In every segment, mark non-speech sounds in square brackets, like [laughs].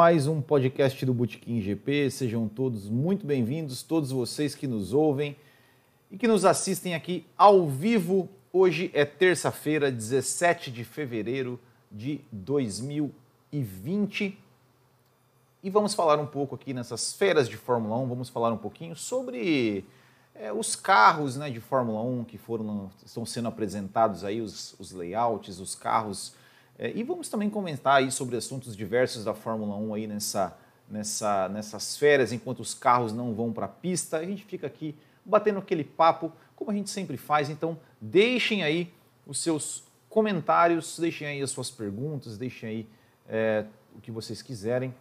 mais um podcast do Botequim GP. Sejam todos muito bem-vindos, todos vocês que nos ouvem e que nos assistem aqui ao vivo. Hoje é terça-feira, 17 de fevereiro de 2020. E vamos falar um pouco aqui nessas feiras de Fórmula 1, vamos falar um pouquinho sobre é, os carros né, de Fórmula 1 que foram estão sendo apresentados aí, os, os layouts, os carros é, e vamos também comentar aí sobre assuntos diversos da Fórmula 1 aí nessa, nessa, nessas férias, enquanto os carros não vão para a pista. A gente fica aqui batendo aquele papo, como a gente sempre faz. Então, deixem aí os seus comentários, deixem aí as suas perguntas, deixem aí é, o que vocês quiserem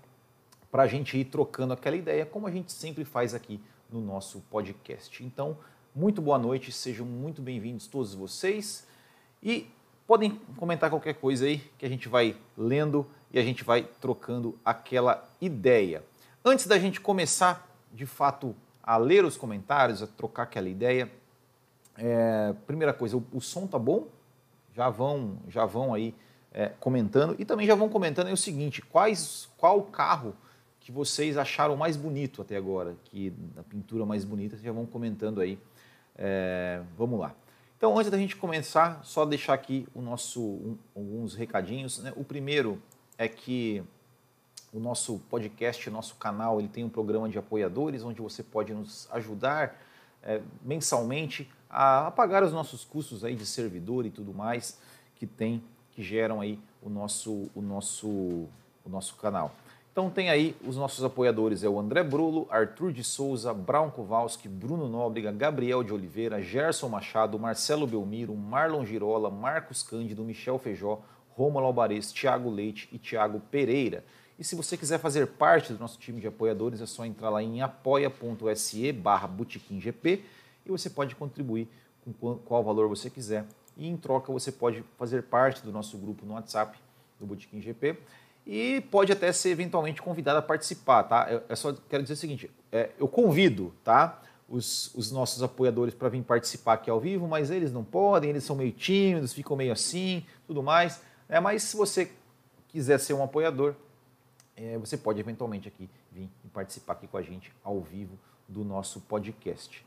para a gente ir trocando aquela ideia, como a gente sempre faz aqui no nosso podcast. Então, muito boa noite, sejam muito bem-vindos todos vocês. E Podem comentar qualquer coisa aí que a gente vai lendo e a gente vai trocando aquela ideia. Antes da gente começar, de fato, a ler os comentários, a trocar aquela ideia, é, primeira coisa, o, o, som tá bom? Já vão, já vão aí é, comentando e também já vão comentando aí o seguinte: quais, qual carro que vocês acharam mais bonito até agora, que a pintura mais bonita, já vão comentando aí. É, vamos lá. Então, antes da gente começar, só deixar aqui o nosso, um, alguns recadinhos. Né? O primeiro é que o nosso podcast, nosso canal, ele tem um programa de apoiadores onde você pode nos ajudar é, mensalmente a, a, pagar os nossos custos aí de servidor e tudo mais que tem, que geram aí o nosso, o nosso, o nosso canal. Então tem aí os nossos apoiadores, é o André Brulo, Arthur de Souza, Brown Kowalski, Bruno Nóbrega, Gabriel de Oliveira, Gerson Machado, Marcelo Belmiro, Marlon Girola, Marcos Cândido, Michel Feijó, Romulo Albares, Tiago Leite e Tiago Pereira. E se você quiser fazer parte do nosso time de apoiadores, é só entrar lá em apoia.se barra e você pode contribuir com qual valor você quiser. E em troca você pode fazer parte do nosso grupo no WhatsApp do Botequim GP e pode até ser eventualmente convidado a participar, tá? Eu, eu só quero dizer o seguinte, é, eu convido, tá? Os, os nossos apoiadores para vir participar aqui ao vivo, mas eles não podem, eles são meio tímidos, ficam meio assim, tudo mais. É, mas se você quiser ser um apoiador, é, você pode eventualmente aqui vir participar aqui com a gente ao vivo do nosso podcast.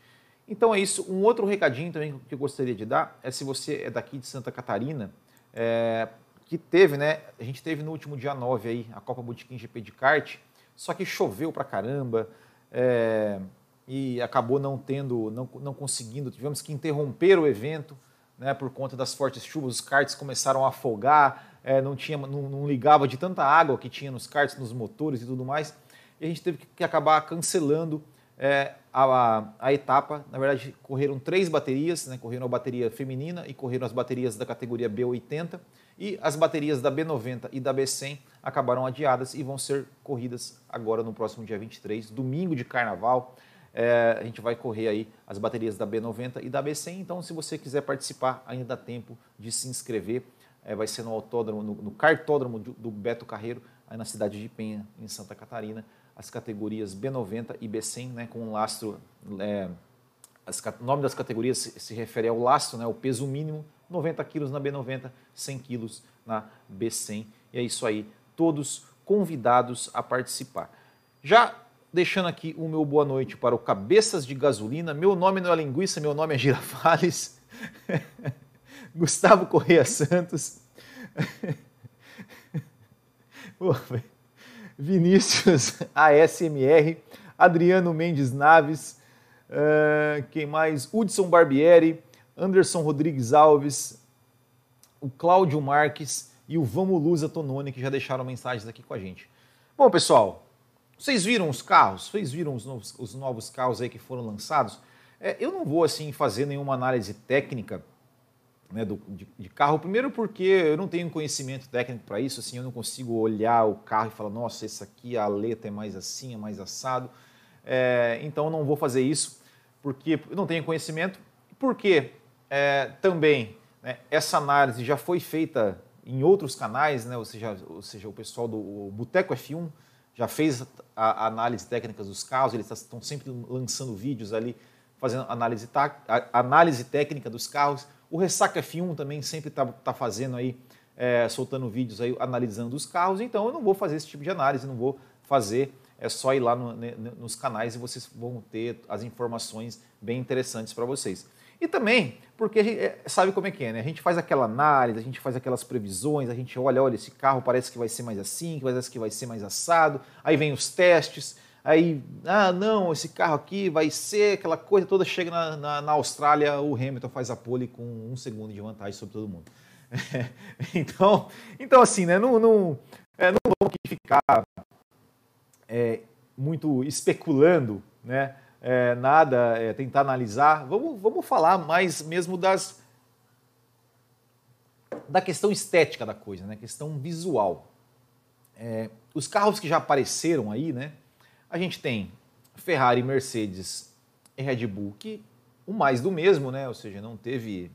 Então é isso. Um outro recadinho também que eu gostaria de dar é se você é daqui de Santa Catarina, é, que teve, né? A gente teve no último dia 9 aí a Copa Botequim GP de kart, só que choveu pra caramba é, e acabou não tendo, não, não conseguindo, tivemos que interromper o evento, né? Por conta das fortes chuvas, os karts começaram a afogar, é, não tinha, não, não, ligava de tanta água que tinha nos karts, nos motores e tudo mais, e a gente teve que acabar cancelando é, a, a, etapa. Na verdade, correram três baterias, né? correram a bateria feminina e correram as baterias da categoria B80 e as baterias da B90 e da B100 acabaram adiadas e vão ser corridas agora no próximo dia 23, domingo de carnaval. É, a gente vai correr aí as baterias da B90 e da B100. Então, se você quiser participar, ainda dá tempo de se inscrever. É, vai ser no autódromo, no, no cartódromo do, Beto Carreiro, aí na cidade de Penha, em Santa Catarina. As categorias B90 e B100, né, com um lastro. É, as, o nome das categorias se, se refere ao lastro, né, o peso mínimo 90 quilos na B90, 100 quilos na B100. E é isso aí, todos convidados a participar. Já deixando aqui o meu boa noite para o Cabeças de Gasolina. Meu nome não é Linguiça, meu nome é Girafales. [laughs] Gustavo Correia Santos. [laughs] Vinícius ASMR. Adriano Mendes Naves. Uh, quem mais? Hudson Barbieri. Anderson Rodrigues Alves, o Cláudio Marques e o Vamos Lusa Tononi, que já deixaram mensagens aqui com a gente. Bom, pessoal, vocês viram os carros? Vocês viram os novos, os novos carros aí que foram lançados? É, eu não vou, assim, fazer nenhuma análise técnica né, do, de, de, carro. Primeiro porque eu não tenho conhecimento técnico para isso, assim, eu não consigo olhar o carro e falar, nossa, esse aqui, a aleta é mais assim, é mais assado. É, então não vou fazer isso, porque eu não tenho conhecimento. Por quê? É, também né, essa análise já foi feita em outros canais, né, ou, seja, ou seja, o pessoal do Boteco F1 já fez a, a análise técnica dos carros, eles estão sempre lançando vídeos ali, fazendo análise, tá, análise técnica dos carros. O Ressaca F1 também sempre está tá fazendo aí é, soltando vídeos aí analisando os carros, então eu não vou fazer esse tipo de análise, não vou fazer, é só ir lá no, nos canais e vocês vão ter as informações bem interessantes para vocês. E também, porque a gente é, sabe como é que é, né? A gente faz aquela análise, a gente faz aquelas previsões, a gente olha, olha, esse carro parece que vai ser mais assim, parece que vai ser mais assado, aí vem os testes, aí, ah, não, esse carro aqui vai ser aquela coisa toda, chega na, na, na Austrália, o Hamilton faz a pole com um segundo de vantagem sobre todo mundo. [laughs] então, então, assim, né? Não, não, é, não vamos ficar é, muito especulando, né? É, nada, é, tentar analisar. Vamos, vamos falar mais mesmo das da questão estética da coisa, né? Questão visual. É, os carros que já apareceram aí, né? A gente tem Ferrari, Mercedes e Red Bull, que o mais do mesmo, né? Ou seja, não teve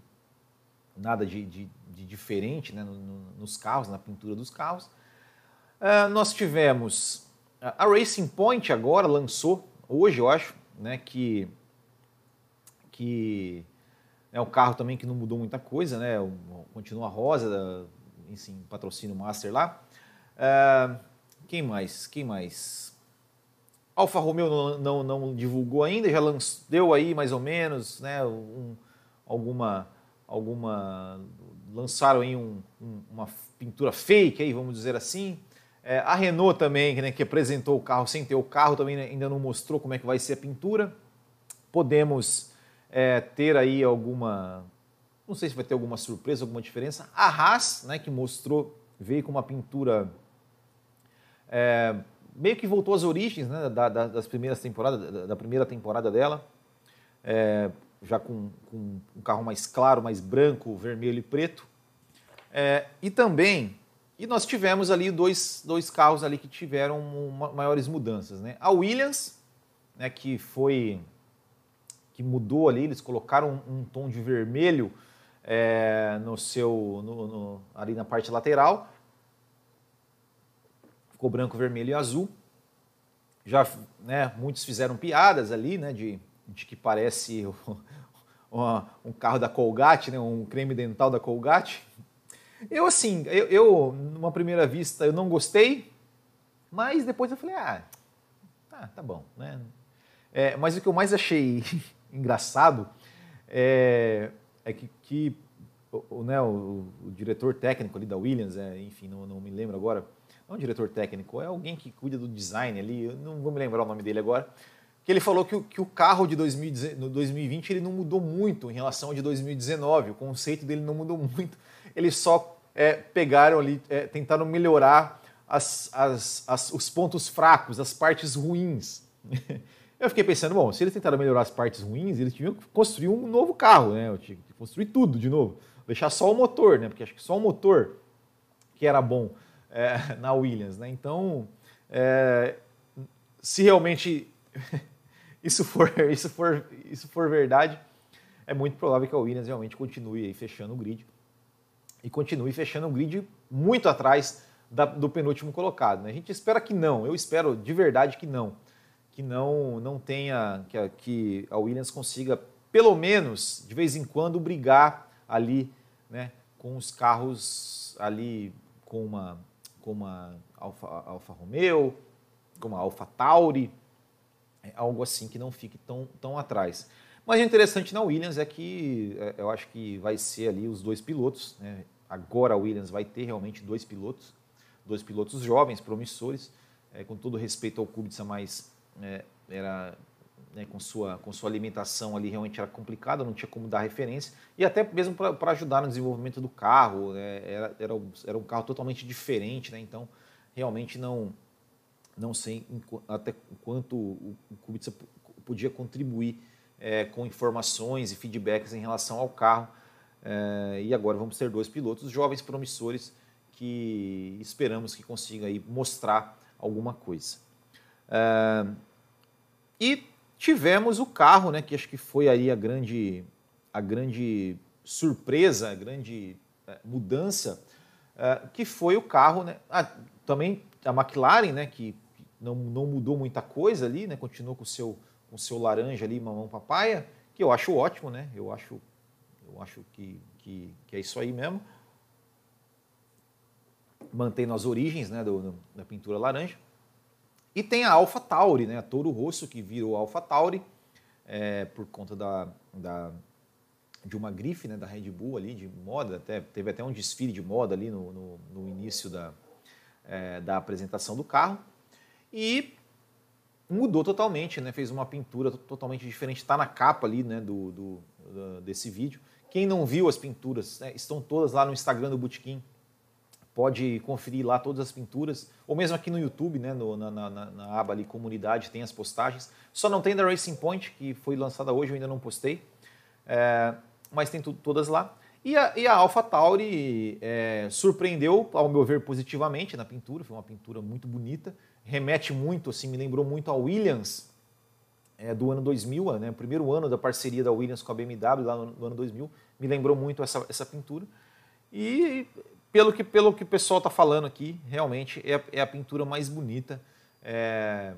nada de, de, de diferente né? No, no, nos carros, na pintura dos carros. Uh, nós tivemos a Racing Point agora lançou hoje, eu acho, né, que que é um carro também que não mudou muita coisa, né, continua rosa, enfim, patrocínio Master lá. Uh, quem mais? Quem mais? Alfa Romeo não, não, não, divulgou ainda, já lançou, deu aí mais ou menos, né, um, alguma, alguma, lançaram aí um, um, uma pintura fake aí, vamos dizer assim. É, a Renault também, né, que apresentou o carro sem ter o carro, também ainda não mostrou como é que vai ser a pintura. Podemos é, ter aí alguma, não sei se vai ter alguma surpresa, alguma diferença. A Haas, né, que mostrou, veio com uma pintura é, meio que voltou às origens né, da, da, das primeiras temporadas, da, da primeira temporada dela, é, já com, com, um carro mais claro, mais branco, vermelho e preto. É, e também e nós tivemos ali dois, dois carros ali que tiveram maiores mudanças. Né? A Williams, né, que foi que mudou ali, eles colocaram um, um tom de vermelho é, no seu no, no, ali na parte lateral. Ficou branco, vermelho e azul. Já, né, muitos fizeram piadas ali, né, de, de que parece [laughs] um carro da Colgate, né, um creme dental da Colgate. Eu, assim, eu, eu, numa primeira vista, eu não gostei, mas depois eu falei, ah, tá, tá bom, né? É, mas o que eu mais achei [laughs] engraçado é, é que, que o, né, o, o, diretor técnico ali da Williams, é, enfim, não, não me lembro agora, não é um diretor técnico, é alguém que cuida do design ali, eu não vou me lembrar o nome dele agora, que ele falou que, que o carro de 2020 ele não mudou muito em relação ao de 2019, o conceito dele não mudou muito, eles só é, pegaram ali, é, tentaram melhorar as, as, as, os pontos fracos, as partes ruins. [laughs] Eu fiquei pensando, bom, se eles tentaram melhorar as partes ruins, eles tinham que construir um novo carro, né? Eu tinha que construir tudo de novo. Deixar só o motor, né? Porque acho que só o motor que era bom é, [laughs] na Williams, né? Então, é, se realmente [laughs] isso for, isso, for, isso for verdade, é muito provável que a Williams realmente continue fechando o grid e continue fechando um grid muito atrás da, do penúltimo colocado. Né? A gente espera que não, eu espero de verdade que não, que não, não tenha, que a, que a Williams consiga pelo menos de vez em quando brigar ali, né, com os carros ali com uma com uma Alfa, Alfa Romeo, com uma Alfa Tauri, é algo assim que não fique tão, tão atrás. Mas o interessante na Williams é que é, eu acho que vai ser ali os dois pilotos, né, agora a Williams vai ter realmente dois pilotos, dois pilotos jovens, promissores, é, com todo respeito ao Kubica, mas é, era né, com, sua, com sua alimentação ali realmente era complicada, não tinha como dar referência, e até mesmo para ajudar no desenvolvimento do carro, né, era, era, era um carro totalmente diferente, né, então realmente não, não sei até quanto o Kubica podia contribuir é, com informações e feedbacks em relação ao carro, é, e agora vamos ter dois pilotos jovens promissores que esperamos que consigam aí mostrar alguma coisa. É, e tivemos o carro, né, que acho que foi aí a grande, a grande surpresa, a grande é, mudança, é, que foi o carro, né, também a McLaren, né, que não, não mudou muita coisa ali, né, continuou com o seu, com seu laranja ali, mamão papaya, que eu acho ótimo, né, eu acho eu acho que, que, que é isso aí mesmo. mantendo as origens né, do, do, da pintura laranja. E tem a Alpha Tauri, né, a Toro Rosso, que virou Alpha Tauri é, por conta da, da, de uma grife né, da Red Bull ali, de moda, até, teve até um desfile de moda ali no, no, no início da, é, da apresentação do carro. E mudou totalmente, né, fez uma pintura totalmente diferente, está na capa ali né, do, do, do, desse vídeo. Quem não viu as pinturas, né, estão todas lá no Instagram do Botequim, pode conferir lá todas as pinturas, ou mesmo aqui no YouTube, né, no, na, na, na, aba ali comunidade, tem as postagens. Só não tem da Racing Point, que foi lançada hoje, eu ainda não postei, é, mas tem tudo, todas lá. E a, e a Alpha Tauri é, surpreendeu, ao meu ver, positivamente na pintura, foi uma pintura muito bonita, remete muito, assim, me lembrou muito a Williams é, do ano 2000, né, o primeiro ano da parceria da Williams com a BMW, lá no, no ano 2000, me lembrou muito essa, essa pintura. E pelo que, pelo que o pessoal está falando aqui, realmente é, é, a pintura mais bonita é,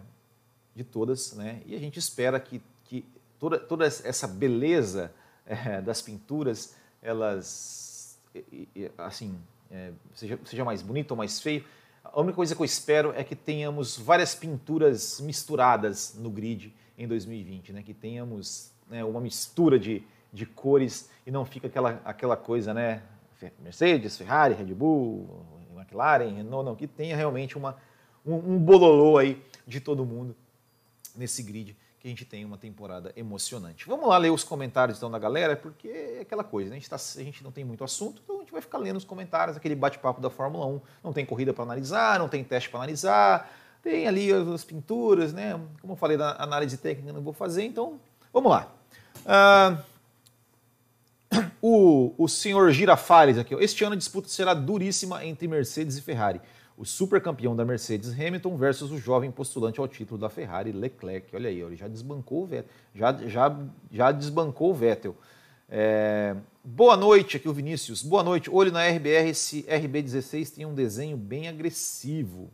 de todas, né? E a gente espera que, que toda, toda essa beleza é, das pinturas, elas, assim, é, seja, seja mais bonito ou mais feio. A única coisa que eu espero é que tenhamos várias pinturas misturadas no grid em 2020, né? Que tenhamos né, uma mistura de, de cores e não fica aquela, aquela coisa, né? Mercedes, Ferrari, Red Bull, McLaren, Renault, não, que tenha realmente uma, um, um bololô aí de todo mundo nesse grid que a gente tem uma temporada emocionante. Vamos lá ler os comentários então da galera, porque é aquela coisa, né? a, gente tá, a gente não tem muito assunto, então a gente vai ficar lendo os comentários, aquele bate-papo da Fórmula 1. Não tem corrida para analisar, não tem teste para analisar, tem ali as pinturas, né? Como eu falei da análise técnica, não vou fazer, então vamos lá. Uh, [coughs] o, o senhor Girafales aqui, este ano a disputa será duríssima entre Mercedes e Ferrari. O supercampeão da Mercedes Hamilton versus o jovem postulante ao título da Ferrari Leclerc. Olha aí, ele já desbancou o Vettel. Já, já, já desbancou o Vettel. É... Boa noite, aqui o Vinícius. Boa noite. Olho na RBR, esse RB16 tem um desenho bem agressivo.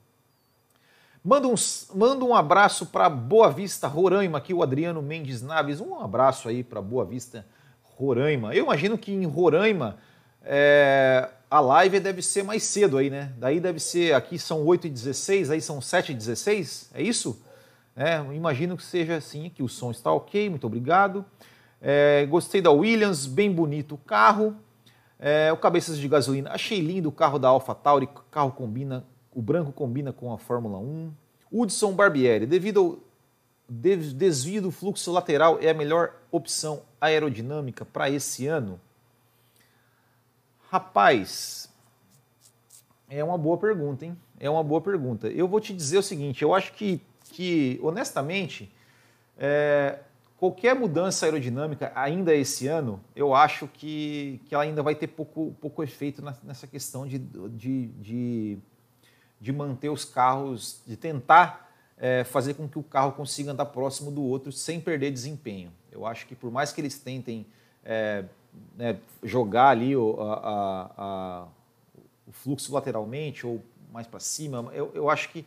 Manda um, manda um abraço para Boa Vista, Roraima, aqui o Adriano Mendes Naves. Um abraço aí para Boa Vista, Roraima. Eu imagino que em Roraima é, a live deve ser mais cedo aí, né? Daí deve ser, aqui são 8h16, aí são 7h16, é isso? É, imagino que seja assim, que o som está ok, muito obrigado. É, gostei da Williams, bem bonito o carro. É, o cabeças de gasolina, achei lindo o carro da AlphaTauri, o carro combina, o branco combina com a Fórmula 1. Hudson Barbieri, devido ao desvio do fluxo lateral é a melhor opção aerodinâmica para esse ano? Rapaz, é uma boa pergunta, hein? É uma boa pergunta. Eu vou te dizer o seguinte: eu acho que, que honestamente, é, qualquer mudança aerodinâmica ainda esse ano, eu acho que, que ela ainda vai ter pouco, pouco efeito nessa questão de, de, de, de manter os carros, de tentar é, fazer com que o carro consiga andar próximo do outro sem perder desempenho. Eu acho que por mais que eles tentem é, né, jogar ali o, a, a, o, fluxo lateralmente ou mais para cima, eu, eu acho que,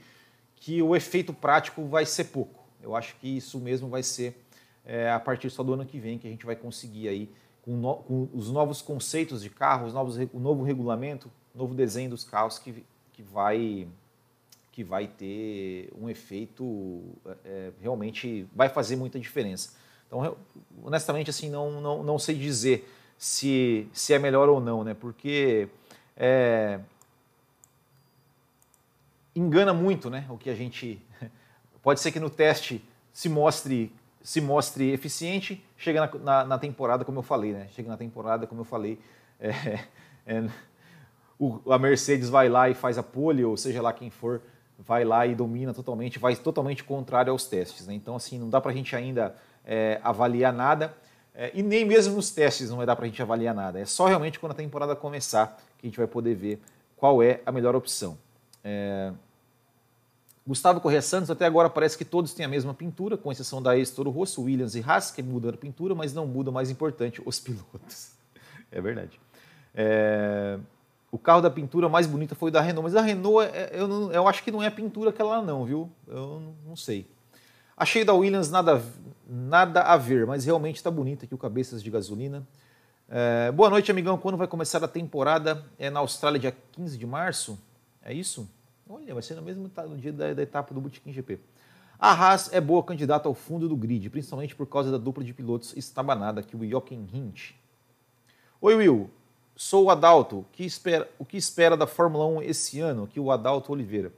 que o efeito prático vai ser pouco. Eu acho que isso mesmo vai ser é, a partir só do ano que vem que a gente vai conseguir aí com, no, com os novos conceitos de carros, novos, o novo regulamento, novo desenho dos carros que, que vai que vai ter um efeito é, realmente vai fazer muita diferença. Então, honestamente, assim, não, não, não sei dizer se, se é melhor ou não, né? Porque é, engana muito, né? O que a gente [laughs] pode ser que no teste se mostre se mostre eficiente, chega na, na, na temporada, como eu falei, né? Chega na temporada, como eu falei, [laughs] é, é, o, a Mercedes vai lá e faz a pole, ou seja lá quem for, vai lá e domina totalmente, vai totalmente contrário aos testes. Né? Então, assim, não dá para a gente ainda é, avaliar nada, é, e nem mesmo nos testes não vai dar para a gente avaliar nada. É só realmente quando a temporada começar que a gente vai poder ver qual é a melhor opção. É... Gustavo Corrêa Santos, até agora parece que todos têm a mesma pintura, com exceção da ex-Toro Rosso, Williams e Haas, que mudam a pintura, mas não muda mais importante, os [laughs] pilotos. É verdade. É o carro da pintura mais bonita foi o da Renault, mas a Renault, é, eu, não, eu acho que não é a pintura que ela não, viu? Eu não sei. Achei da Williams nada, nada a ver, mas realmente está bonita aqui o cabeças de gasolina. É, boa noite, amigão. Quando vai começar a temporada? É na Austrália, dia 15 de março? É isso? Olha, vai ser no mesmo no dia da, da etapa do Botequim GP. A Haas é boa candidata ao fundo do grid, principalmente por causa da dupla de pilotos estabanada que o Jochen Hint. Oi, Will. Sou o Adalto. Que espera, o que espera da Fórmula 1 esse ano? Aqui o Adalto Oliveira.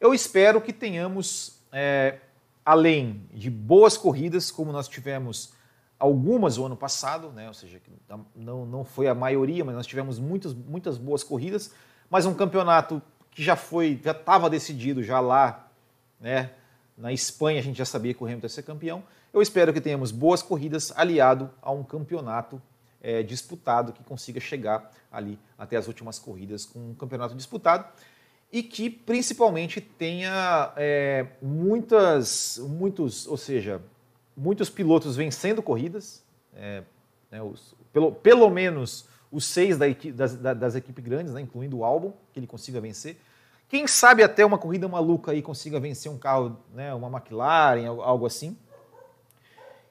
Eu espero que tenhamos, é, além de boas corridas, como nós tivemos algumas o ano passado, né? ou seja, não, não foi a maioria, mas nós tivemos muitas, muitas boas corridas, mas um campeonato que já foi, já estava decidido já lá, né? Na Espanha a gente já sabia que o Hamilton ia ser campeão. Eu espero que tenhamos boas corridas aliado a um campeonato é, disputado que consiga chegar ali até as últimas corridas com um campeonato disputado e que principalmente tenha é, muitas, muitos, ou seja, muitos pilotos vencendo corridas, é, né, os, pelo, pelo menos os seis da das, das, equipes grandes, né, incluindo o álbum, que ele consiga vencer. Quem sabe até uma corrida maluca aí consiga vencer um carro, né, uma McLaren, algo assim.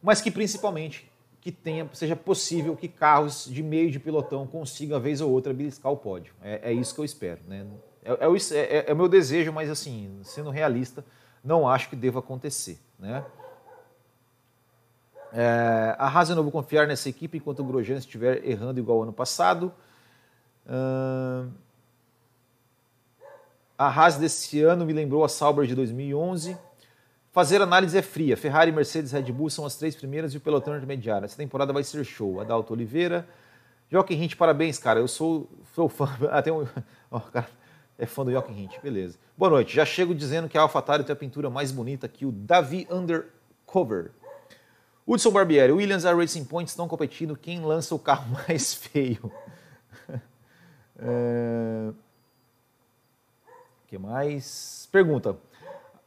Mas que principalmente que tenha, seja possível que carros de meio de pilotão consigam, vez ou outra, beliscar o pódio. É, é isso que eu espero. Né? É, é, é, é, o meu desejo, mas assim, sendo realista, não acho que deva acontecer. Né? É, a vou confiar nessa equipe enquanto o Grosjean estiver errando igual ano passado. A Haas desse ano me lembrou a Sauber de 2011. Fazer análise é fria. Ferrari, Mercedes, Red Bull são as três primeiras e o pelotão intermediário. Essa temporada vai ser show. Adalto Oliveira. Joaquim Hint, parabéns, cara. Eu sou, sou fã. [laughs] Até um, oh, cara, é fã do Joaquim Hint, beleza. Boa noite. Já chego dizendo que a AlphaTauri tem a pintura mais bonita que o Davi Undercover. Hudson Barbieri, Williams e Racing Point estão competindo quem lança o carro [laughs] mais feio. [laughs] é... que mais? Pergunta.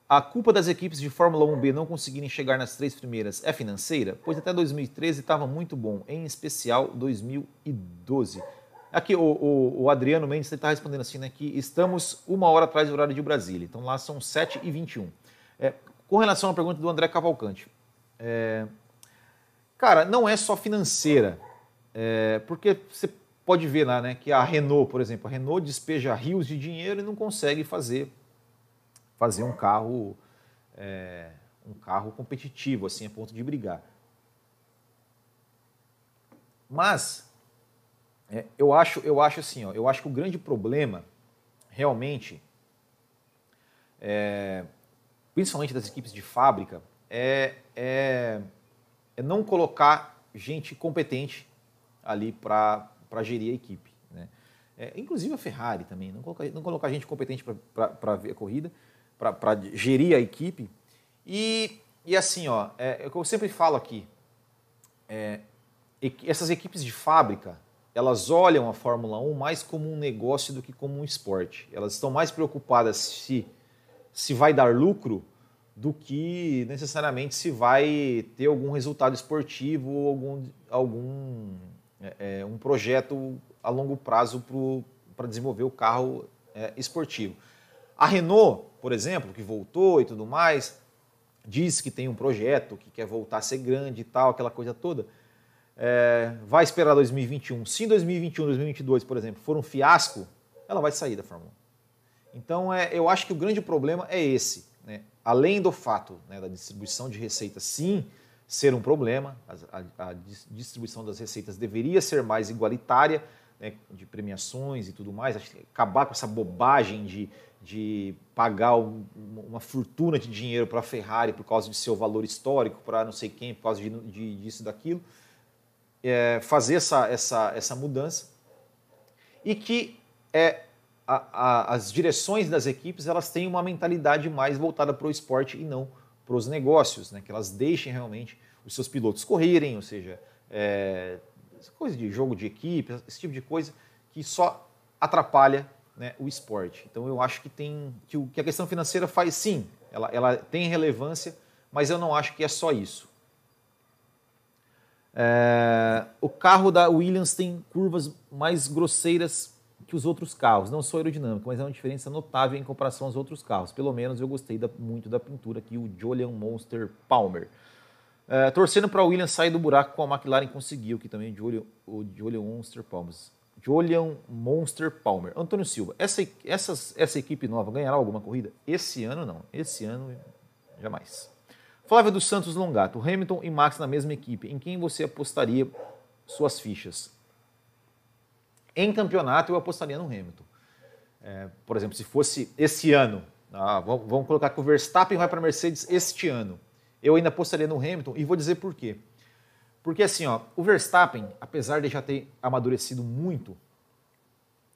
A culpa das equipes de Fórmula 1B não conseguirem chegar nas três primeiras é financeira? Pois até 2013 estava muito bom, em especial 2012. Aqui o, o, o Adriano Mendes está respondendo assim, né, que estamos uma hora atrás do horário de Brasília, então lá são 7h21. É, com relação à pergunta do André Cavalcante, é, cara, não é só financeira, é, porque você pode ver lá né, que a Renault, por exemplo, a Renault despeja rios de dinheiro e não consegue fazer fazer um carro é, um carro competitivo, assim, a ponto de brigar. Mas é, eu acho, eu acho assim, ó, eu acho que o grande problema realmente, é, principalmente das equipes de fábrica, é, é, é não colocar gente competente ali para gerir a equipe. Né? É, inclusive a Ferrari também, não colocar, não colocar gente competente para ver a corrida para gerir a equipe. E, e assim, ó, é, é, o que eu sempre falo aqui, é, essas equipes de fábrica, elas olham a Fórmula 1 mais como um negócio do que como um esporte. Elas estão mais preocupadas se, se vai dar lucro do que necessariamente se vai ter algum resultado esportivo ou algum, algum é, é um projeto a longo prazo para desenvolver o carro é, esportivo. A Renault, por exemplo, que voltou e tudo mais, diz que tem um projeto, que quer voltar a ser grande e tal, aquela coisa toda. É, vai esperar 2021. Se em 2021, 2022, por exemplo, for um fiasco, ela vai sair da Fórmula 1. Então, é, eu acho que o grande problema é esse. Né? Além do fato né, da distribuição de receitas, sim, ser um problema, a, a, a distribuição das receitas deveria ser mais igualitária, né, de premiações e tudo mais, acabar com essa bobagem de de pagar um, uma fortuna de dinheiro para a Ferrari por causa de seu valor histórico, para não sei quem, por causa de, de disso daquilo, é, fazer essa, essa, essa mudança e que é, a, a, as direções das equipes elas têm uma mentalidade mais voltada para o esporte e não para os negócios, né? que elas deixem realmente os seus pilotos correrem, ou seja, é, coisa de jogo de equipe, esse tipo de coisa que só atrapalha né, o esporte. Então eu acho que tem que, o, que a questão financeira faz sim, ela, ela tem relevância, mas eu não acho que é só isso. É, o carro da Williams tem curvas mais grosseiras que os outros carros, não só aerodinâmica, mas é uma diferença notável em comparação aos outros carros. Pelo menos eu gostei da, muito da pintura aqui, o Julian Monster Palmer. É, torcendo para a Williams sair do buraco com a McLaren conseguiu, que também Julian, o Julian Monster Palmer. Julian Monster Palmer. Antônio Silva, essa, essa equipe nova ganhará alguma corrida? Esse ano não. Esse ano jamais. Flávio dos Santos Longato, Hamilton e Max na mesma equipe. Em quem você apostaria suas fichas? Em campeonato eu apostaria no Hamilton. É, por exemplo, se fosse esse ano, ah, vamos colocar que o Verstappen vai para a Mercedes este ano. Eu ainda apostaria no Hamilton e vou dizer por quê. Porque assim, ó, o Verstappen, apesar de já ter amadurecido muito,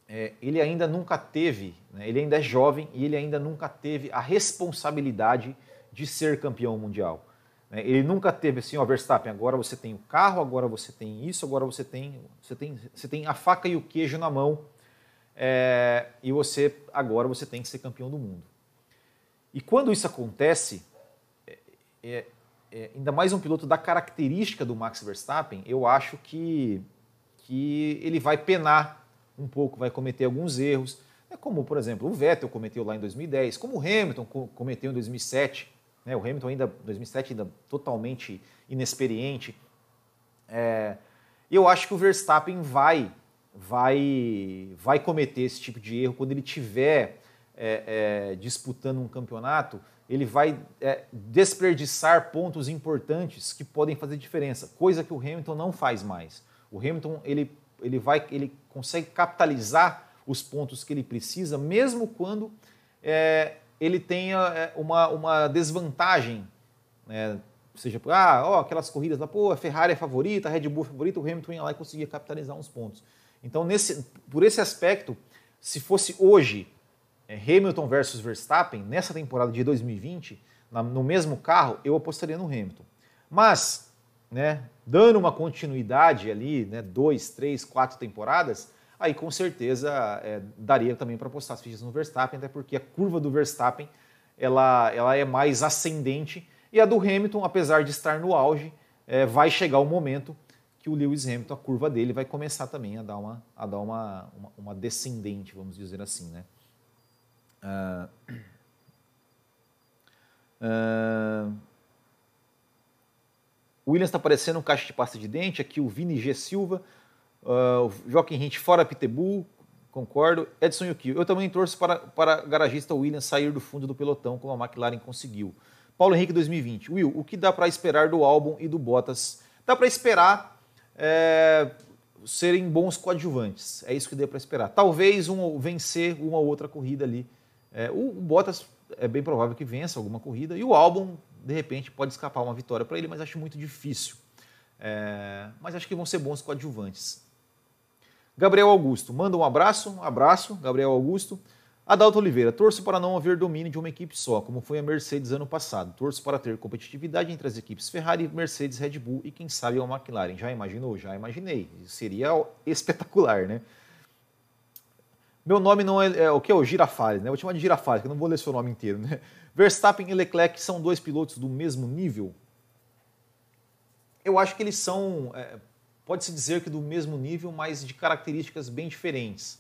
é, ele ainda nunca teve, né, ele ainda é jovem e ele ainda nunca teve a responsabilidade de ser campeão mundial. Né. Ele nunca teve assim, ó, Verstappen, agora você tem o carro, agora você tem isso, agora você tem, você tem, você tem a faca e o queijo na mão é, e você agora você tem que ser campeão do mundo. E quando isso acontece, é, é é, ainda mais um piloto da característica do Max Verstappen, eu acho que, que ele vai penar um pouco, vai cometer alguns erros, é como, por exemplo, o Vettel cometeu lá em 2010, como o Hamilton cometeu em 2007, né? o Hamilton ainda, 2007, ainda totalmente inexperiente. É, eu acho que o Verstappen vai, vai, vai cometer esse tipo de erro quando ele tiver é, é, disputando um campeonato ele vai é, desperdiçar pontos importantes que podem fazer diferença, coisa que o Hamilton não faz mais. O Hamilton ele, ele, vai, ele consegue capitalizar os pontos que ele precisa, mesmo quando é, ele tenha é, uma, uma desvantagem, né? seja, ah, ó, aquelas corridas lá, pô, a Ferrari é favorita, a Red Bull é favorita, o Hamilton ia lá e conseguia capitalizar uns pontos. Então, nesse, por esse aspecto, se fosse hoje é, Hamilton versus Verstappen, nessa temporada de 2020, no mesmo carro, eu apostaria no Hamilton. Mas, né, dando uma continuidade ali, né, dois, três, quatro temporadas, aí com certeza é, daria também para apostar as fichas no Verstappen, até porque a curva do Verstappen ela, ela é mais ascendente e a do Hamilton, apesar de estar no auge, é, vai chegar o momento que o Lewis Hamilton, a curva dele vai começar também a dar uma, a dar uma, uma, uma descendente, vamos dizer assim, né? Uh, uh, Williams está parecendo um caixa de pasta de dente. Aqui o Vini G. Silva. Uh, Joaquim Hint fora Pitbull. Concordo. Edson Yuki. Eu também torço para, para garagista Williams sair do fundo do pelotão, como a McLaren conseguiu. Paulo Henrique 2020. Will, o que dá para esperar do álbum e do Bottas? Dá para esperar é, serem bons coadjuvantes. É isso que dá para esperar. Talvez um, vencer uma ou outra corrida ali é, o, o, Bottas é bem provável que vença alguma corrida e o álbum, de repente, pode escapar uma vitória para ele, mas acho muito difícil. É, mas acho que vão ser bons coadjuvantes. Gabriel Augusto, manda um abraço, um abraço, Gabriel Augusto. Adalto Oliveira, torço para não haver domínio de uma equipe só, como foi a Mercedes ano passado. Torço para ter competitividade entre as equipes Ferrari, Mercedes, Red Bull e quem sabe a McLaren. Já imaginou? Já imaginei. Seria [laughs] espetacular, né? Meu nome não é, é o que é o Girafales, né? Vou chamar de Girafales, que eu não vou ler seu nome inteiro, né? Verstappen e Leclerc são dois pilotos do mesmo nível? Eu acho que eles são, é, pode-se dizer que do mesmo nível, mas de características bem diferentes.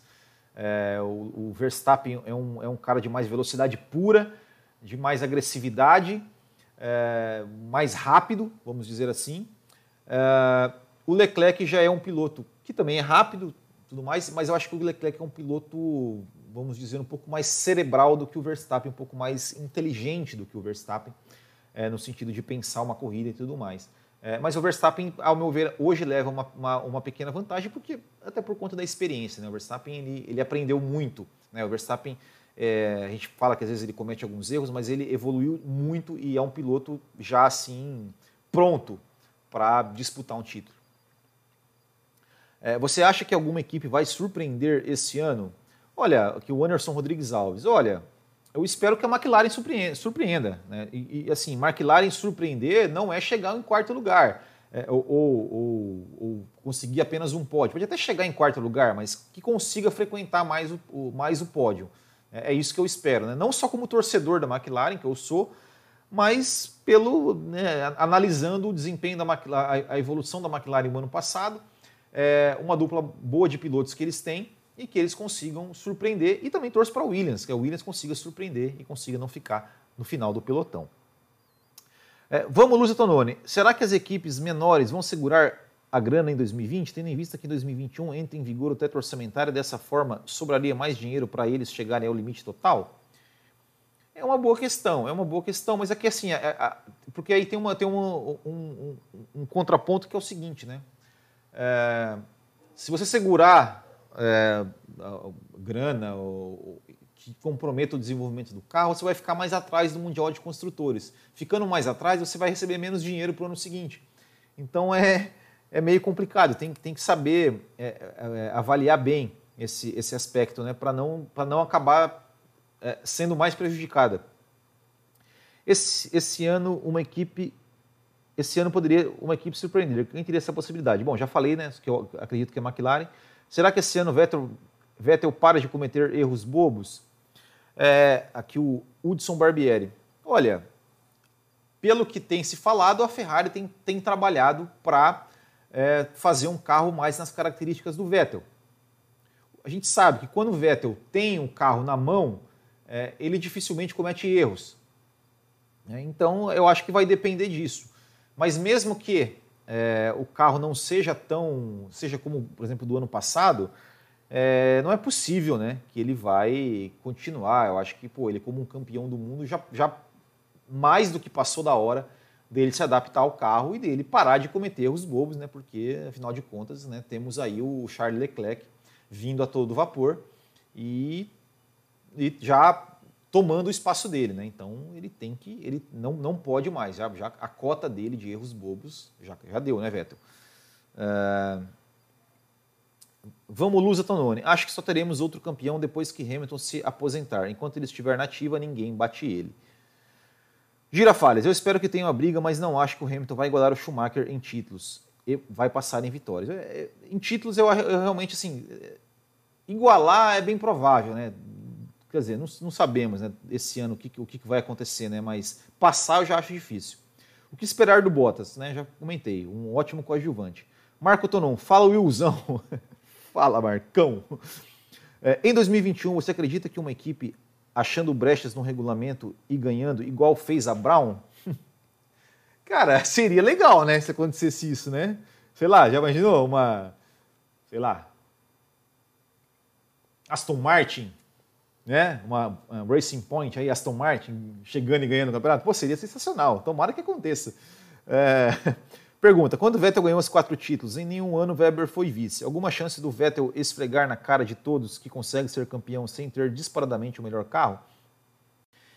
É, o, o, Verstappen é um, é um cara de mais velocidade pura, de mais agressividade, é, mais rápido, vamos dizer assim. É, o Leclerc já é um piloto que também é rápido, tudo mais, mas eu acho que o Leclerc é um piloto, vamos dizer, um pouco mais cerebral do que o Verstappen, um pouco mais inteligente do que o Verstappen, é, no sentido de pensar uma corrida e tudo mais. É, mas o Verstappen, ao meu ver, hoje leva uma, uma, uma, pequena vantagem, porque até por conta da experiência. Né? O Verstappen ele, ele aprendeu muito. Né? O Verstappen, é, a gente fala que às vezes ele comete alguns erros, mas ele evoluiu muito e é um piloto já assim pronto para disputar um título. É, você acha que alguma equipe vai surpreender esse ano? Olha, aqui o Anderson Rodrigues Alves. Olha, eu espero que a McLaren surpreenda. surpreenda né? e, e, assim, McLaren surpreender não é chegar em quarto lugar. É, ou, ou, ou, conseguir apenas um pódio. Pode até chegar em quarto lugar, mas que consiga frequentar mais o, o mais o pódio. É, é, isso que eu espero. Né? Não só como torcedor da McLaren, que eu sou, mas pelo né, analisando o desempenho da McLaren, a, a evolução da McLaren no ano passado é, uma dupla boa de pilotos que eles têm e que eles consigam surpreender. E também torço para o Williams, que a Williams consiga surpreender e consiga não ficar no final do pelotão. É, vamos, Lúcio Tononi. Será que as equipes menores vão segurar a grana em 2020, tendo em vista que em 2021 entra em vigor o teto orçamentário, dessa forma sobraria mais dinheiro para eles chegarem ao limite total? É uma boa questão, é uma boa questão, mas aqui assim, é, é, porque aí tem, uma, tem um, um, um, contraponto que é o seguinte, né? É, se você segurar é, grana ou, que comprometa o desenvolvimento do carro, você vai ficar mais atrás do Mundial de Construtores. Ficando mais atrás, você vai receber menos dinheiro para o ano seguinte. Então é, é meio complicado, tem, tem que saber é, é, avaliar bem esse, esse aspecto, né, para não, não acabar é, sendo mais prejudicada. Esse, esse ano, uma equipe. Esse ano poderia uma equipe surpreender. Quem teria essa possibilidade? Bom, já falei, né? Que eu acredito que é a McLaren. Será que esse ano Vettel, Vettel para de cometer erros bobos? É, aqui o Hudson Barbieri. Olha, pelo que tem se falado, a Ferrari tem, tem trabalhado para é, fazer um carro mais nas características do Vettel. A gente sabe que quando o Vettel tem um carro na mão, é, ele dificilmente comete erros. É, então, eu acho que vai depender disso. Mas mesmo que é, o carro não seja tão, seja como, por exemplo, do ano passado, é, não é possível, né, que ele vai continuar. Eu acho que, pô, ele como um campeão do mundo já, já mais do que passou da hora dele se adaptar ao carro e dele parar de cometer erros bobos, né, porque afinal de contas, né, temos aí o Charles Leclerc vindo a todo vapor e, e já tomando o espaço dele, né? Então ele tem que, ele não, não pode mais, já, já a cota dele de erros bobos já, já deu, né, Vettel? Uh, Vamos, Lusa Tononi. Acho que só teremos outro campeão depois que Hamilton se aposentar. Enquanto ele estiver nativa, ninguém bate ele. Girafalhas, eu espero que tenha uma briga, mas não acho que o Hamilton vai igualar o Schumacher em títulos. E vai passar em vitórias. É, é, em títulos, eu, eu realmente, assim, igualar é bem provável, né? Quer dizer, não, não sabemos né, esse ano o que, o que vai acontecer, né? Mas passar eu já acho difícil. O que esperar do Bottas, né? Já comentei, um ótimo coadjuvante. Marco Tonon, fala Willzão. [laughs] Fala, Marcão. É, em 2021, você acredita que uma equipe achando brechas no regulamento e ganhando, igual fez a Brown? [laughs] Cara, seria legal, né? Se acontecesse isso, né? Sei lá, já imaginou uma. Sei lá. Aston Martin, né? Uma, uma Racing Point aí, Aston Martin, chegando e ganhando o campeonato? Pô, seria sensacional. Tomara que aconteça. É. [laughs] Pergunta: quando Vettel ganhou os quatro títulos, em nenhum ano Weber foi vice. Alguma chance do Vettel esfregar na cara de todos que consegue ser campeão sem ter disparadamente o melhor carro?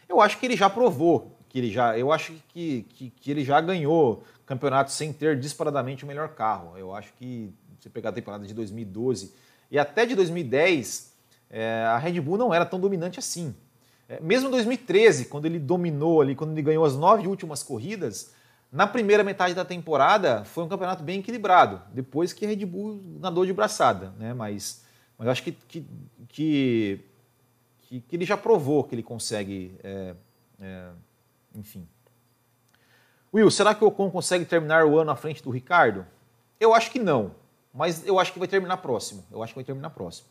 Eu acho que ele já provou que ele já, eu acho que, que, que ele já ganhou campeonato sem ter disparadamente o melhor carro. Eu acho que se pegar a temporada de 2012 e até de 2010, é, a Red Bull não era tão dominante assim. É, mesmo em 2013, quando ele dominou ali, quando ele ganhou as nove últimas corridas, na primeira metade da temporada foi um campeonato bem equilibrado, depois que a Red Bull nadou de braçada, né? Mas, mas eu acho que, que, que, que, ele já provou que ele consegue, é, é, enfim. Will, será que o Ocon consegue terminar o ano à frente do Ricardo? Eu acho que não, mas eu acho que vai terminar próximo. Eu acho que vai terminar próximo.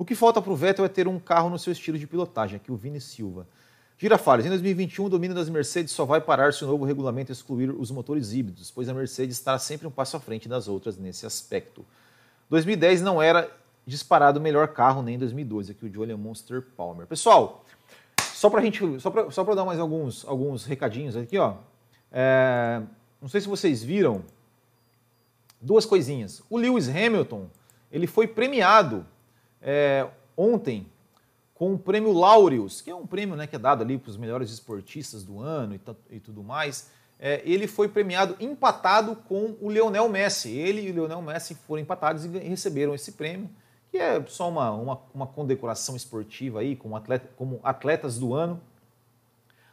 O que falta para o Vettel é ter um carro no seu estilo de pilotagem, aqui o Vini Silva. Girafales, em 2021 o domínio das Mercedes só vai parar se o novo regulamento excluir os motores híbridos, pois a Mercedes estará sempre um passo à frente das outras nesse aspecto. 2010 não era disparado o melhor carro, nem 2012, aqui o Julian Monster Palmer. Pessoal, só para gente, só para só dar mais alguns, alguns recadinhos aqui, ó. É, não sei se vocês viram duas coisinhas. O Lewis Hamilton ele foi premiado é, ontem com o prêmio Laureus, que é um prêmio né, que é dado ali para os melhores esportistas do ano e, e tudo mais. É, ele foi premiado empatado com o Lionel Messi. Ele e o Lionel Messi foram empatados e receberam esse prêmio, que é só uma, uma, uma condecoração esportiva aí, como, atleta, como atletas do ano.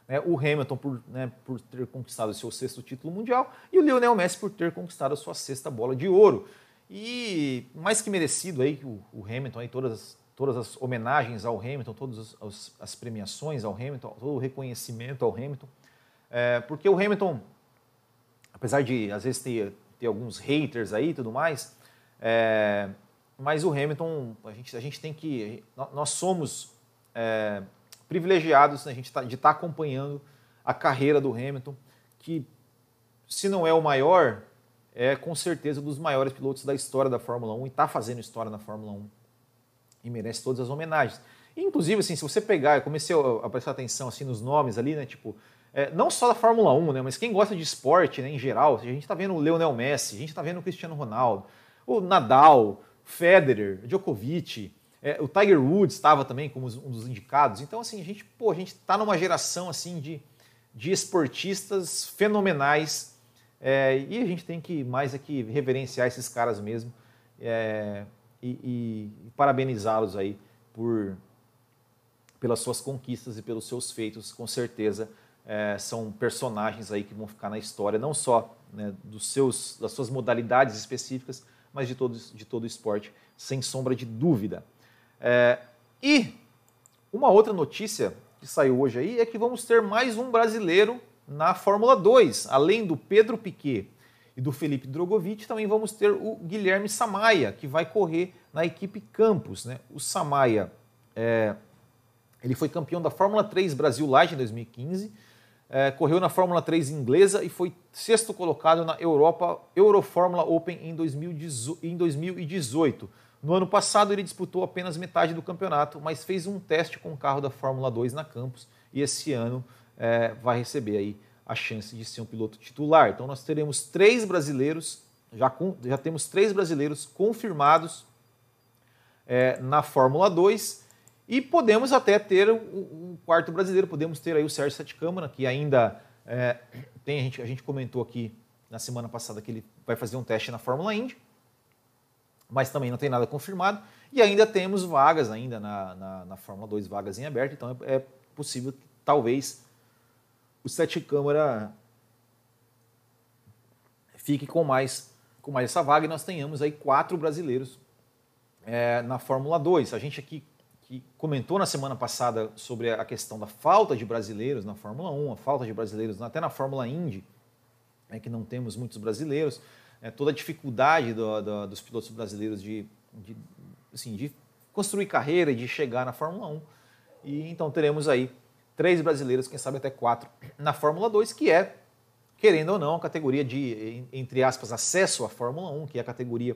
É, o Hamilton por, né, por ter conquistado seu sexto título mundial e o Lionel Messi por ter conquistado a sua sexta bola de ouro. E mais que merecido aí o, o Hamilton aí todas todas as homenagens ao Hamilton, todas as, as premiações ao Hamilton, todo o reconhecimento ao Hamilton. É, porque o Hamilton, apesar de às vezes ter, ter alguns haters aí e tudo mais, é, mas o Hamilton, a gente, a gente tem que. Nós somos é, privilegiados né, a gente tá, de estar tá acompanhando a carreira do Hamilton, que se não é o maior, é com certeza um dos maiores pilotos da história da Fórmula 1 e está fazendo história na Fórmula 1 e merece todas as homenagens. Inclusive, assim, se você pegar, eu comecei a prestar atenção assim nos nomes ali, né? Tipo, é, não só da Fórmula 1, né? Mas quem gosta de esporte, né, em geral, a gente está vendo o Leonel Messi, a gente está vendo o Cristiano Ronaldo, o Nadal, Federer, Djokovic, é, o Tiger Woods estava também como um dos indicados. Então, assim, a gente, pô, a gente está numa geração assim de, de esportistas fenomenais é, e a gente tem que mais aqui reverenciar esses caras mesmo é, e, e, e parabenizá-los aí por pelas suas conquistas e pelos seus feitos, com certeza é, são personagens aí que vão ficar na história, não só né, dos seus, das suas modalidades específicas, mas de todo, de todo o esporte, sem sombra de dúvida. É, e uma outra notícia que saiu hoje aí é que vamos ter mais um brasileiro na Fórmula 2, além do Pedro Piquet e do Felipe Drogovic, também vamos ter o Guilherme Samaia, que vai correr na equipe Campos. Né? O Samaia é, ele foi campeão da Fórmula 3 Brasil Light em 2015, é, correu na Fórmula 3 inglesa e foi sexto colocado na Europa Eurofórmula Open em 2018. No ano passado ele disputou apenas metade do campeonato, mas fez um teste com o carro da Fórmula 2 na Campos e esse ano é, vai receber aí a chance de ser um piloto titular. Então nós teremos três brasileiros, já, com, já temos três brasileiros confirmados é, na Fórmula 2 e podemos até ter um quarto brasileiro, podemos ter aí o Sérgio Sete Câmara, que ainda é, tem, a gente, a gente comentou aqui na semana passada que ele vai fazer um teste na Fórmula Indy, mas também não tem nada confirmado. E ainda temos vagas ainda na, na, na Fórmula 2, vagas em aberto, então é, é possível talvez o Sete Câmara fique com mais, com mais essa vaga e nós tenhamos aí quatro brasileiros é, na Fórmula 2. A gente aqui que comentou na semana passada sobre a questão da falta de brasileiros na Fórmula 1, a falta de brasileiros até na Fórmula Indy, é que não temos muitos brasileiros, é, toda a dificuldade do, do, dos pilotos brasileiros de, de, assim, de construir carreira e de chegar na Fórmula 1. E então teremos aí três brasileiros, quem sabe até quatro, na Fórmula 2, que é, querendo ou não, a categoria de, entre aspas, acesso à Fórmula 1, que é a categoria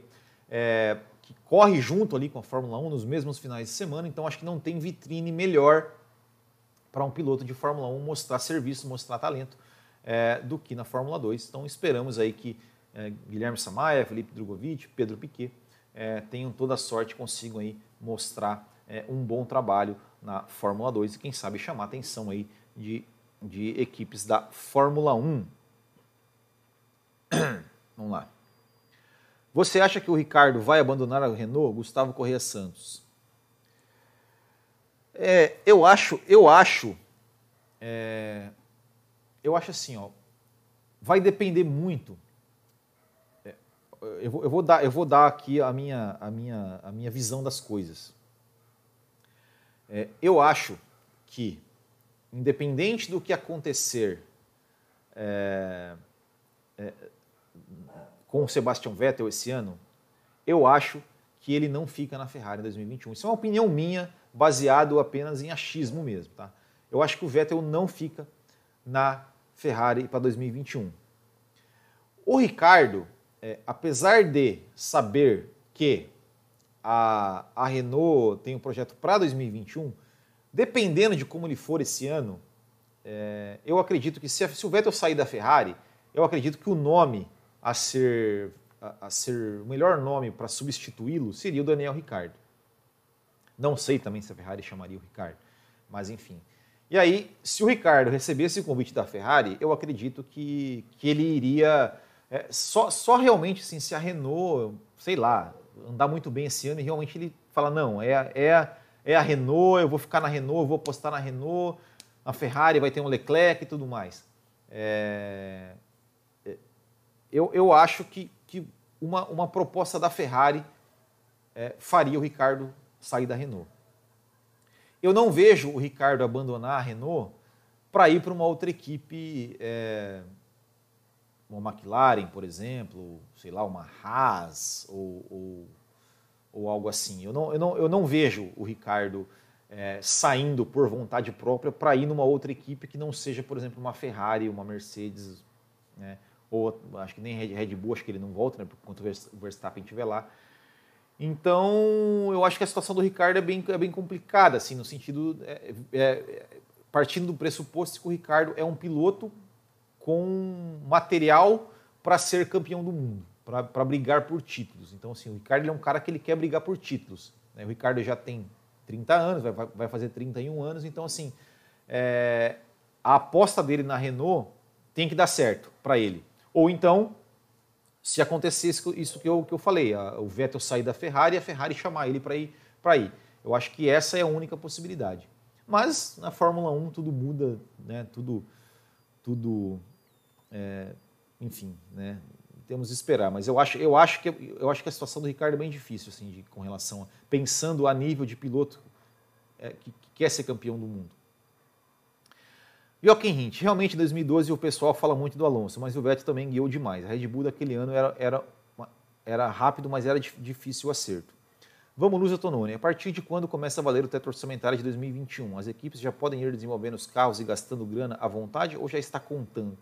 é, que corre junto ali com a Fórmula 1 nos mesmos finais de semana, então acho que não tem vitrine melhor para um piloto de Fórmula 1 mostrar serviço, mostrar talento é, do que na Fórmula 2. Então esperamos aí que é, Guilherme Samaia, Felipe Drogovic, Pedro Piquet é, tenham toda a sorte, consigam aí mostrar é, um bom trabalho na Fórmula 2 e quem sabe chamar a atenção aí de, de equipes da Fórmula 1. [clears throat] Vamos lá. Você acha que o Ricardo vai abandonar a Renault? Gustavo Correia Santos. É, eu acho, eu acho, é, eu acho assim, ó, vai depender muito. É, eu, vou, eu, vou, dar, eu vou dar aqui a minha, a minha, a minha visão das coisas. É, eu acho que, independente do que acontecer é, é, com o Sebastian Vettel esse ano, eu acho que ele não fica na Ferrari em 2021. Isso é uma opinião minha, baseado apenas em achismo mesmo. Tá? Eu acho que o Vettel não fica na Ferrari para 2021. O Ricardo, é, apesar de saber que a, a Renault tem um projeto para 2021, dependendo de como ele for esse ano, é, eu acredito que se, se o Vettel sair da Ferrari, eu acredito que o nome a ser, a, a ser o melhor nome para substituí-lo seria o Daniel Ricciardo. Não sei também se a Ferrari chamaria o Ricardo, mas enfim. E aí, se o Ricardo recebesse o convite da Ferrari, eu acredito que, que ele iria. É, só, só realmente, assim, se a Renault, sei lá, andar muito bem esse ano e realmente ele fala: não, é, é, é a Renault, eu vou ficar na Renault, eu vou apostar na Renault, a Ferrari vai ter um Leclerc e tudo mais. É, eu, eu acho que, que uma, uma proposta da Ferrari é, faria o Ricardo sair da Renault. Eu não vejo o Ricardo abandonar a Renault para ir para uma outra equipe, é, uma McLaren, por exemplo, sei lá, uma Haas ou, ou, ou algo assim. Eu não, eu, não, eu não vejo o Ricardo é, saindo por vontade própria para ir numa outra equipe que não seja, por exemplo, uma Ferrari, uma Mercedes, né, ou acho que nem Red Bull, acho que ele não volta, né, enquanto o Verstappen estiver lá. Então, eu acho que a situação do Ricardo é bem, é bem complicada, assim, no sentido, é, é, partindo do pressuposto que o Ricardo é um piloto com material para ser campeão do mundo, para brigar por títulos. Então, assim, o Ricardo é um cara que ele quer brigar por títulos. Né? O Ricardo já tem 30 anos, vai, vai fazer 31 anos, então, assim, é, a aposta dele na Renault tem que dar certo para ele. Ou então, se acontecesse isso que eu, que eu falei, a, o Vettel sair da Ferrari e a Ferrari chamar ele para ir, ir. Eu acho que essa é a única possibilidade. Mas na Fórmula 1 tudo muda, né? tudo, tudo é, enfim, né? temos que esperar. Mas eu acho, eu, acho que, eu acho que a situação do Ricardo é bem difícil assim, de, com relação a, pensando a nível de piloto é, que, que quer ser campeão do mundo. Joaquim Hint, realmente em 2012 o pessoal fala muito do Alonso, mas o Vettel também guiou demais. A Red Bull daquele ano era, era, era rápido, mas era difícil o acerto. Vamos, Luz Tononi. A partir de quando começa a valer o teto orçamentário de 2021? As equipes já podem ir desenvolvendo os carros e gastando grana à vontade ou já está contando?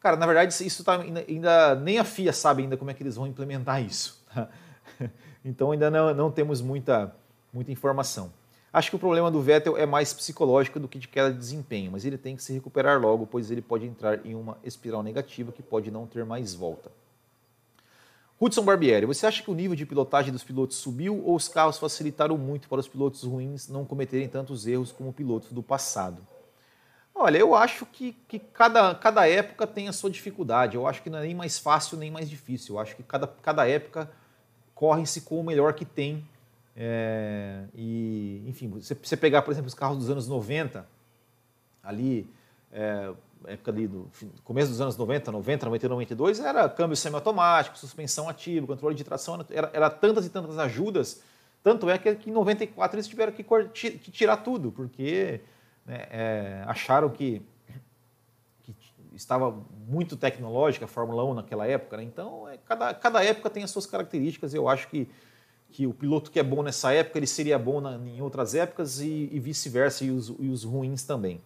Cara, na verdade, isso tá, ainda, ainda, nem a FIA sabe ainda como é que eles vão implementar isso. Tá? [laughs] Então ainda não, não temos muita, muita informação. Acho que o problema do Vettel é mais psicológico do que de queda de desempenho, mas ele tem que se recuperar logo, pois ele pode entrar em uma espiral negativa que pode não ter mais volta. Hudson Barbieri, você acha que o nível de pilotagem dos pilotos subiu ou os carros facilitaram muito para os pilotos ruins não cometerem tantos erros como pilotos do passado? Olha, eu acho que, que cada, cada época tem a sua dificuldade. Eu acho que não é nem mais fácil nem mais difícil. Eu acho que cada, cada época corre-se com o melhor que tem é, e, enfim, você, você pegar, por exemplo, os carros dos anos 90, ali, é, época ali do começo dos anos 90, 90, 91, 92, era câmbio semiautomático, suspensão ativa, controle de tração, era, era tantas e tantas ajudas, tanto é que, que em 94 eles tiveram que, que tirar tudo, porque né, é, acharam que, que, estava muito tecnológica a Fórmula 1 naquela época, né? então é, cada, cada época tem as suas características, eu acho que que o piloto que é bom nessa época ele seria bom na, em outras épocas e, e vice-versa, e os, e os ruins também.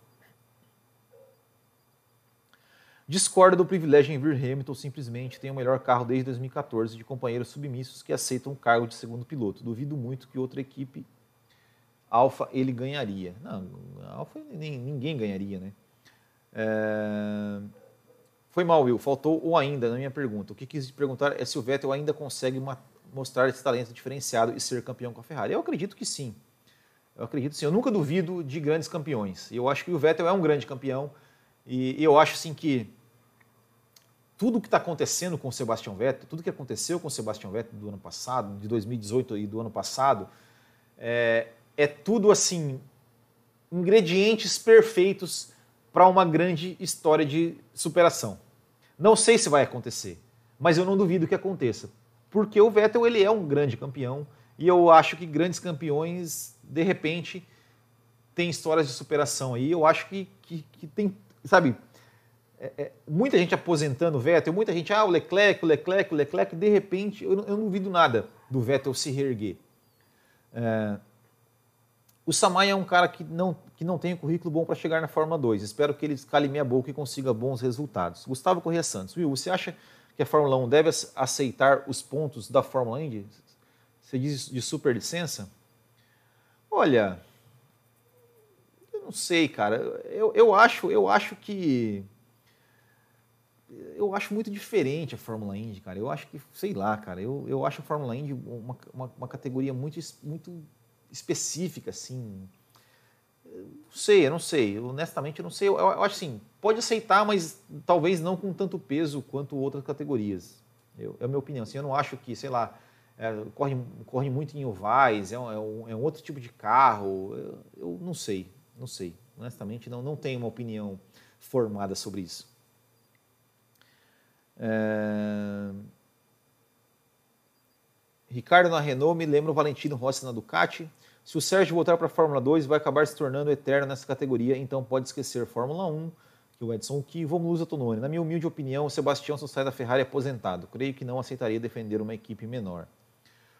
Discorda do privilégio em vir Hamilton simplesmente tem o melhor carro desde 2014 de companheiros submissos que aceitam o cargo de segundo piloto. Duvido muito que outra equipe Alfa ele ganharia. Não, Alfa nem, ninguém ganharia, né? É... Foi mal, Will. Faltou o ainda na minha pergunta. O que quis perguntar é se o Vettel ainda consegue mostrar esse talento diferenciado e ser campeão com a Ferrari? Eu acredito que sim. Eu acredito sim. Eu nunca duvido de grandes campeões. Eu acho que o Vettel é um grande campeão e eu acho assim que tudo que está acontecendo com o Sebastian Vettel, tudo que aconteceu com o Sebastian Vettel do ano passado, de 2018 e do ano passado, é, é tudo assim ingredientes perfeitos para uma grande história de superação. Não sei se vai acontecer, mas eu não duvido que aconteça, porque o Vettel ele é um grande campeão e eu acho que grandes campeões, de repente, têm histórias de superação aí. Eu acho que, que, que tem, sabe, é, é, muita gente aposentando o Vettel, muita gente, ah, o Leclerc, o Leclerc, o Leclerc, de repente, eu, eu não duvido nada do Vettel se reerguer. É, o Samay é um cara que não, que não tem um currículo bom para chegar na Fórmula 2. Espero que ele cale meia boca e consiga bons resultados. Gustavo Corrêa Santos, Will, você acha que a Fórmula 1 deve aceitar os pontos da Fórmula Indy? Você diz de superlicença? Olha, eu não sei, cara. Eu, eu, acho, eu acho que. Eu acho muito diferente a Fórmula Indy, cara. Eu acho que, sei lá, cara. Eu, eu acho a Fórmula Indy uma, uma, uma categoria muito, muito específica, assim não sei, eu não sei. Honestamente, eu não sei. Eu, eu, acho assim, pode aceitar, mas talvez não com tanto peso quanto outras categorias. Eu, é a minha opinião. Assim, eu não acho que, sei lá, é, corre, corre muito em ovais, é um, é um, é um outro tipo de carro. Eu, eu, não sei, não sei. Honestamente, não, não tenho uma opinião formada sobre isso. É... Ricardo na Renault me lembra o Valentino Rossi na Ducati. Se o Sérgio voltar para a Fórmula 2, vai acabar se tornando eterno nessa categoria, então pode esquecer Fórmula 1, que o Edson que vamos Lusa Tononi. Na minha humilde opinião, o Sebastião só sai da Ferrari aposentado. Creio que não aceitaria defender uma equipe menor.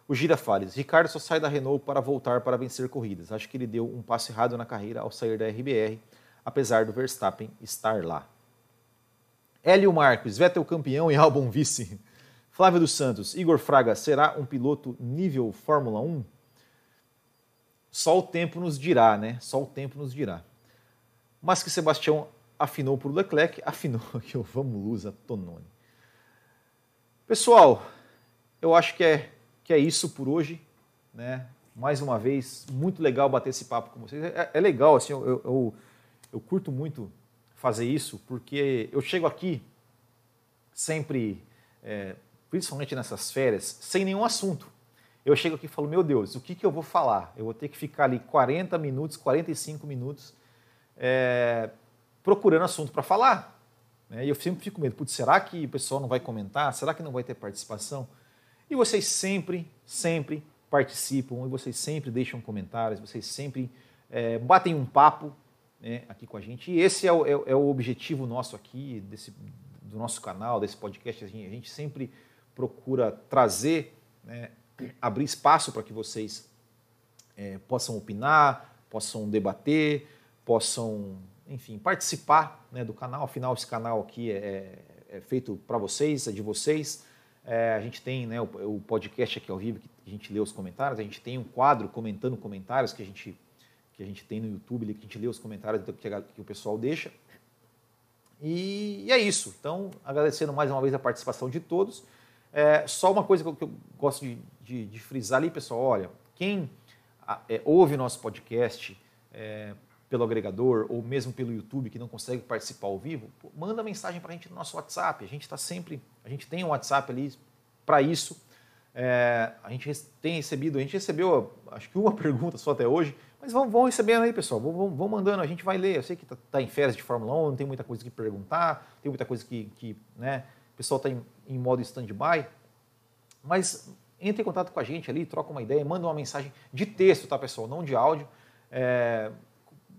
O Gira Fales. Ricardo só sai da Renault para voltar para vencer corridas. Acho que ele deu um passo errado na carreira ao sair da RBR, apesar do Verstappen estar lá. Hélio Marques, Vettel campeão e Albon vice. Flávio dos Santos, Igor Fraga, será um piloto nível Fórmula 1? Só o tempo nos dirá, né? Só o tempo nos dirá. Mas que Sebastião afinou por Leclerc, afinou [laughs] aqui o Vamos Lusa Tononi. Pessoal, eu acho que é, que é isso por hoje, né? Mais uma vez, muito legal bater esse papo com vocês. É, é legal, assim, eu, eu, eu curto muito fazer isso, porque eu chego aqui sempre, é, principalmente nessas férias, sem nenhum assunto. Eu chego aqui e falo, meu Deus, o que, que eu vou falar? Eu vou ter que ficar ali 40 minutos, 45 minutos é, procurando assunto para falar. Né? E eu sempre fico com medo, putz, será que o pessoal não vai comentar? Será que não vai ter participação? E vocês sempre, sempre participam, e vocês sempre deixam comentários, vocês sempre é, batem um papo né, aqui com a gente. E esse é o, é, é o objetivo nosso aqui, desse, do nosso canal, desse podcast. A gente, a gente sempre procura trazer, né, abrir espaço para que vocês é, possam opinar, possam debater, possam, enfim, participar né, do canal. Afinal, esse canal aqui é, é feito para vocês, é de vocês. É, a gente tem né, o, o, podcast aqui ao vivo, que a gente lê os comentários, a gente tem um quadro comentando comentários que a gente que a gente tem no YouTube, que a gente lê os comentários que, a, que o pessoal deixa. E, e, é isso. Então, agradecendo mais uma vez a participação de todos. É, só uma coisa que eu, que eu gosto de, de, de, frisar ali, pessoal: olha, quem é, ouve nosso podcast é, pelo agregador ou mesmo pelo YouTube que não consegue participar ao vivo, pô, manda mensagem para a gente no nosso WhatsApp. A gente está sempre, a gente tem um WhatsApp ali para isso. É, a gente tem recebido, a gente recebeu acho que uma [laughs] pergunta só até hoje, mas vão, vão recebendo aí, pessoal. Vão, vão, mandando, a gente vai ler. Eu sei que está tá em férias de Fórmula 1, não tem muita coisa que perguntar, tem muita coisa que, que né, o pessoal está em, em modo stand-by. Mas entre em contato com a gente ali, troca uma ideia, manda uma mensagem de texto, tá, pessoal? Não de áudio. É,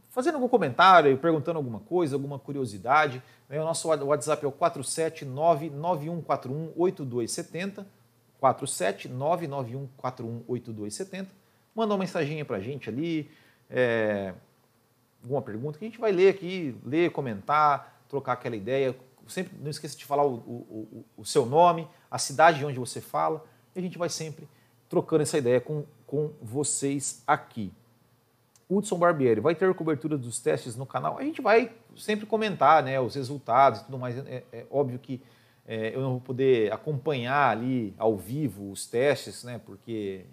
fazendo algum comentário, perguntando alguma coisa, alguma curiosidade. Né? O nosso WhatsApp é o 47991418270. 47991418270 manda uma mensaginha para a gente ali, é, alguma pergunta, que a gente vai ler aqui, ler, comentar, trocar aquela ideia. Sempre não esqueça de falar o, o, o, seu nome, a cidade de onde você fala, e a gente vai sempre trocando essa ideia com, com vocês aqui. Hudson Barbieri, vai ter cobertura dos testes no canal? A gente vai sempre comentar né, os resultados e tudo mais. É, é óbvio que é, eu não vou poder acompanhar ali ao vivo os testes, né, porque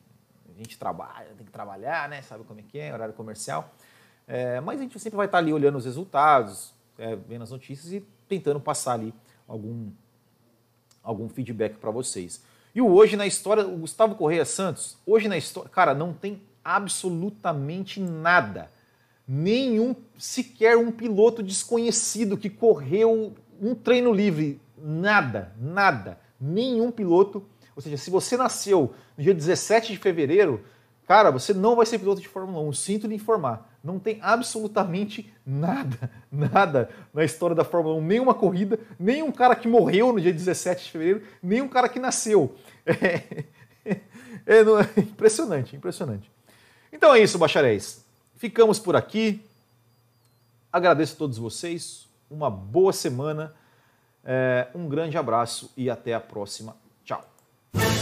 a gente trabalha, tem que trabalhar, né? Sabe como é que é, horário comercial. É, mas a gente sempre vai estar ali olhando os resultados, é, vendo as notícias e tentando passar ali algum, algum feedback para vocês. E o Hoje na História, o Gustavo Correia Santos, hoje na história, cara, não tem absolutamente nada. Nenhum, sequer um piloto desconhecido que correu um treino livre. Nada, nada. Nenhum piloto ou seja, se você nasceu no dia 17 de fevereiro, cara, você não vai ser piloto de Fórmula 1. Sinto lhe informar. Não tem absolutamente nada, [laughs] nada na história da Fórmula 1. Nenhuma corrida, nem um cara que morreu no dia 17 de fevereiro, nem um cara que nasceu. [laughs] É, é, é impressionante, impressionante. Então é isso, bacharéis. Ficamos por aqui. Agradeço a todos vocês. Uma boa semana. É, um grande abraço e até a próxima. You.